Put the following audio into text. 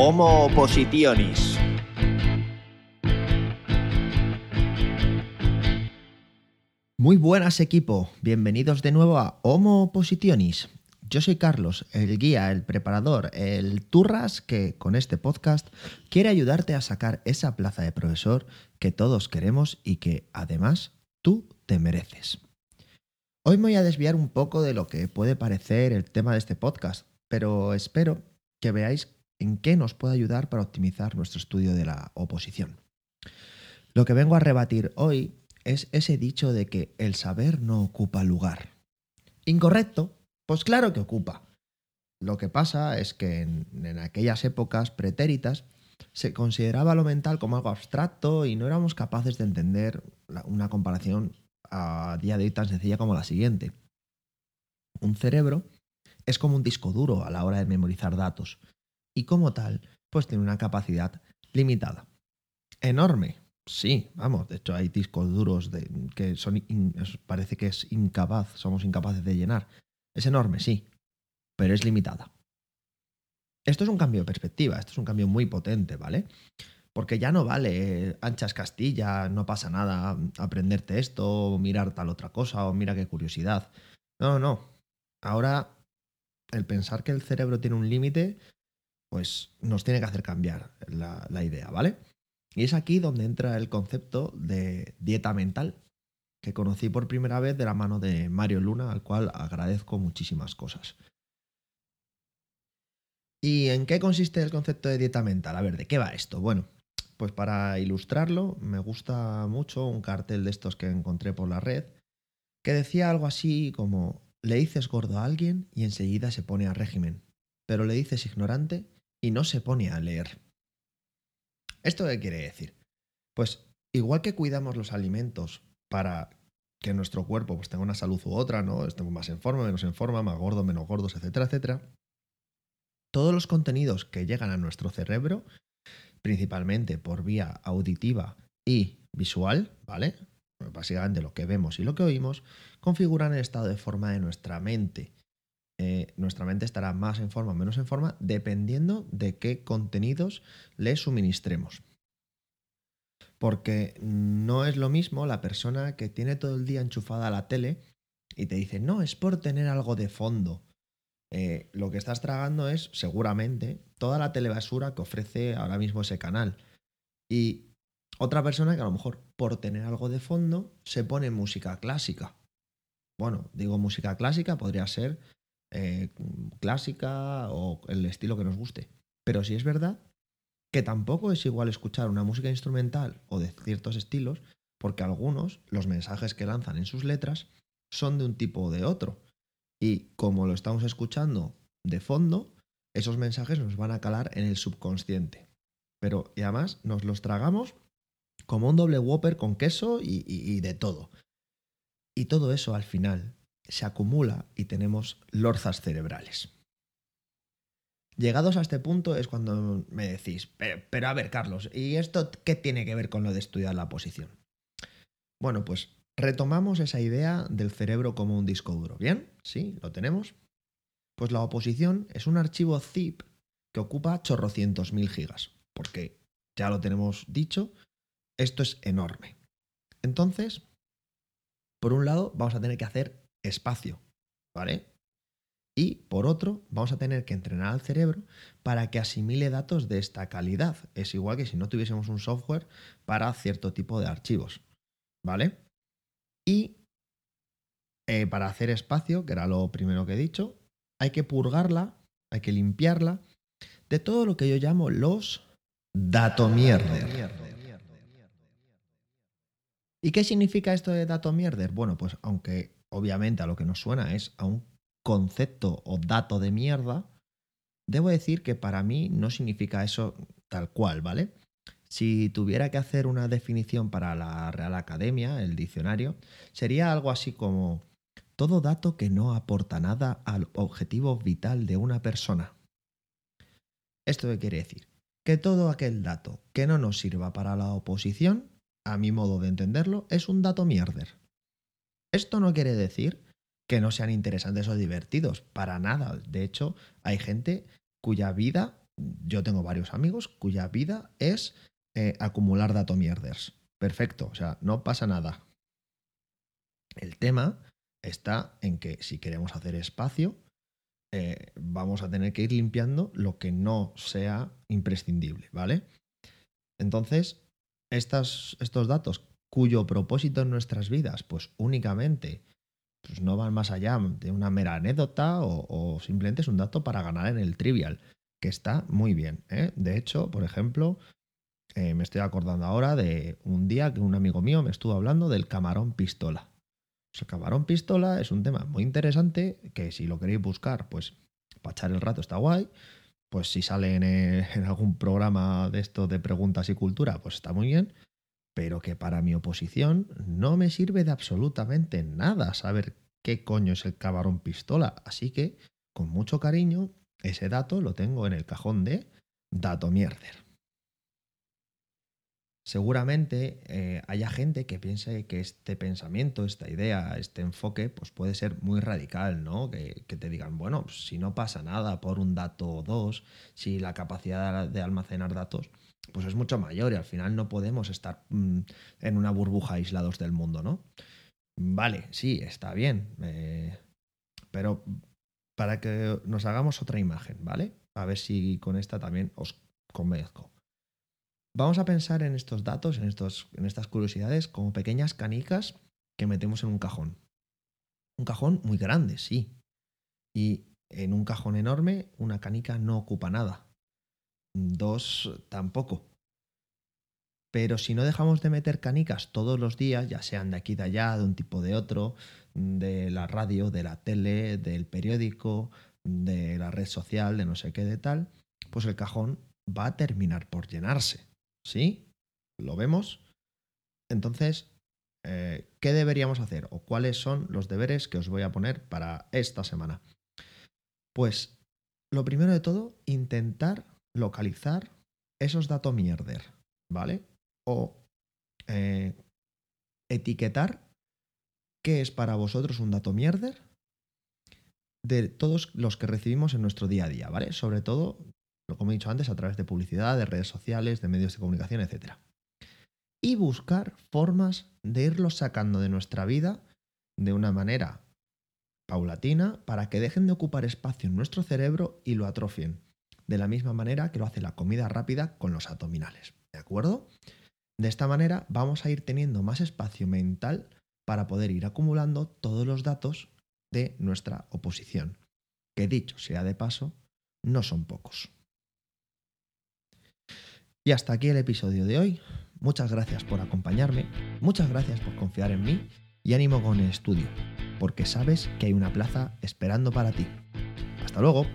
Homo Oppositionis. Muy buenas equipo, bienvenidos de nuevo a Homo Oppositionis. Yo soy Carlos, el guía, el preparador, el turras que con este podcast quiere ayudarte a sacar esa plaza de profesor que todos queremos y que además tú te mereces. Hoy me voy a desviar un poco de lo que puede parecer el tema de este podcast, pero espero que veáis en qué nos puede ayudar para optimizar nuestro estudio de la oposición. Lo que vengo a rebatir hoy es ese dicho de que el saber no ocupa lugar. Incorrecto, pues claro que ocupa. Lo que pasa es que en, aquellas épocas pretéritas se consideraba lo mental como algo abstracto y no éramos capaces de entender una comparación a día de hoy tan sencilla como la siguiente. Un cerebro es como un disco duro a la hora de memorizar datos y como tal, pues tiene una capacidad limitada. Enorme, sí, vamos, de hecho hay discos duros de, que son parece que es incapaz, somos incapaces de llenar. Es enorme, sí, pero es limitada. Esto es un cambio de perspectiva, esto es un cambio muy potente, ¿vale? Porque ya no vale anchas Castilla, no pasa nada, aprenderte esto, o mirar tal otra cosa, o mira qué curiosidad. No, no. Ahora, el pensar que el cerebro tiene un límite, pues nos tiene que hacer cambiar la, idea, ¿vale? Y es aquí donde entra el concepto de dieta mental, que conocí por primera vez de la mano de Mario Luna, al cual agradezco muchísimas cosas. ¿Y en qué consiste el concepto de dieta mental? A ver, ¿de qué va esto? Bueno, pues para ilustrarlo, me gusta mucho un cartel de estos que encontré por la red, que decía algo así como, le dices gordo a alguien y enseguida se pone a régimen, pero le dices ignorante y no se pone a leer. ¿Esto qué quiere decir? Pues igual que cuidamos los alimentos para que nuestro cuerpo pues, tenga una salud u otra, ¿no? Estemos más en forma, menos en forma, más gordo, menos gordos, etcétera, etcétera. Todos los contenidos que llegan a nuestro cerebro, principalmente por vía auditiva y visual, ¿vale? Básicamente lo que vemos y lo que oímos, configuran el estado de forma de nuestra mente. Eh, nuestra mente estará más en forma o menos en forma dependiendo de qué contenidos le suministremos. Porque no es lo mismo la persona que tiene todo el día enchufada a la tele y te dice, no, es por tener algo de fondo. Eh, lo que estás tragando es, seguramente, toda la telebasura que ofrece ahora mismo ese canal. Y otra persona que a lo mejor, por tener algo de fondo, se pone música clásica. Bueno, digo música clásica, podría ser eh, clásica o el estilo que nos guste. Pero si es verdad que tampoco es igual escuchar una música instrumental o de ciertos estilos, porque algunos, los mensajes que lanzan en sus letras, son de un tipo o de otro. Y como lo estamos escuchando de fondo, esos mensajes nos van a calar en el subconsciente. Pero además nos los tragamos como un doble whopper con queso y de todo. Y todo eso al final se acumula y tenemos lorzas cerebrales. Llegados a este punto es cuando me decís, pero, a ver, Carlos, ¿y esto qué tiene que ver con lo de estudiar la posición? Bueno, pues retomamos esa idea del cerebro como un disco duro. ¿Bien? ¿Sí? ¿Lo tenemos? Pues la oposición es un archivo zip que ocupa chorrocientos mil gigas, porque ya lo tenemos dicho, esto es enorme. Entonces, por un lado, vamos a tener que hacer espacio, ¿vale? Y por otro, vamos a tener que entrenar al cerebro para que asimile datos de esta calidad. Es igual que si no tuviésemos un software para cierto tipo de archivos. ¿Vale? Y eh, para hacer espacio, que era lo primero que he dicho, hay que purgarla, hay que limpiarla de todo lo que yo llamo los datomierder. ¿Y qué significa esto de datomierder? Bueno, pues aunque obviamente a lo que nos suena es a un concepto o dato de mierda, debo decir que para mí no significa eso tal cual, ¿vale? Si tuviera que hacer una definición para la Real Academia, el diccionario, sería algo así como todo dato que no aporta nada al objetivo vital de una persona. ¿Esto qué quiere decir? Que todo aquel dato que no nos sirva para la oposición, a mi modo de entenderlo, es un dato mierder. Esto no quiere decir que no sean interesantes o divertidos, para nada. De hecho, hay gente cuya vida yo tengo varios amigos cuya vida es eh, acumular datomierders. Perfecto, o sea, no pasa nada. El tema está en que si queremos hacer espacio, eh, vamos a tener que ir limpiando lo que no sea imprescindible, ¿vale? Entonces, estos datos cuyo propósito en nuestras vidas, pues únicamente pues no van más allá de una mera anécdota o, simplemente es un dato para ganar en el trivial, que está muy bien. ¿eh? De hecho, por ejemplo, eh, me estoy acordando ahora de un día que un amigo mío me estuvo hablando del camarón pistola. el camarón pistola es un tema muy interesante que si lo queréis buscar, pues para echar el rato está guay. Pues si sale en, en algún programa de esto de preguntas y cultura, pues está muy bien pero que para mi oposición no me sirve de absolutamente nada saber qué coño es el camarón pistola. Así que, con mucho cariño, ese dato lo tengo en el cajón de dato mierder. Seguramente eh, haya gente que piense que este pensamiento, esta idea, este enfoque, pues puede ser muy radical, ¿no? Que, que te digan, bueno, si no pasa nada por un dato o dos, si la capacidad de almacenar datos pues es mucho mayor y al final no podemos estar mm, en una burbuja aislados del mundo, ¿no? Vale, sí, está bien, eh, pero para que nos hagamos otra imagen, ¿vale? A ver si con esta también os convenzco. Vamos a pensar en estos datos, en, estos, en estas curiosidades, como pequeñas canicas que metemos en un cajón. Un cajón muy grande, sí. Y en un cajón enorme, una canica no ocupa nada. Dos tampoco. Pero si no dejamos de meter canicas todos los días, ya sean de aquí de allá, de un tipo de otro, de la radio, de la tele, del periódico, de la red social, de no sé qué de tal, pues el cajón va a terminar por llenarse. ¿Sí? ¿Lo vemos? Entonces, eh, ¿qué deberíamos hacer? ¿O cuáles son los deberes que os voy a poner para esta semana? Pues, lo primero de todo, intentar localizar esos datos mierder, ¿vale? O eh, etiquetar qué es para vosotros un dato mierder de todos los que recibimos en nuestro día a día, ¿vale? Sobre todo, como he dicho antes, a través de publicidad, de redes sociales, de medios de comunicación, etc. Y buscar formas de irlos sacando de nuestra vida de una manera paulatina para que dejen de ocupar espacio en nuestro cerebro y lo atrofien de la misma manera que lo hace la comida rápida con los abdominales. ¿De acuerdo? De esta manera vamos a ir teniendo más espacio mental para poder ir acumulando todos los datos de nuestra oposición, que dicho sea de paso, no son pocos. Y hasta aquí el episodio de hoy. Muchas gracias por acompañarme, muchas gracias por confiar en mí y ánimo con el estudio, porque sabes que hay una plaza esperando para ti. Hasta luego.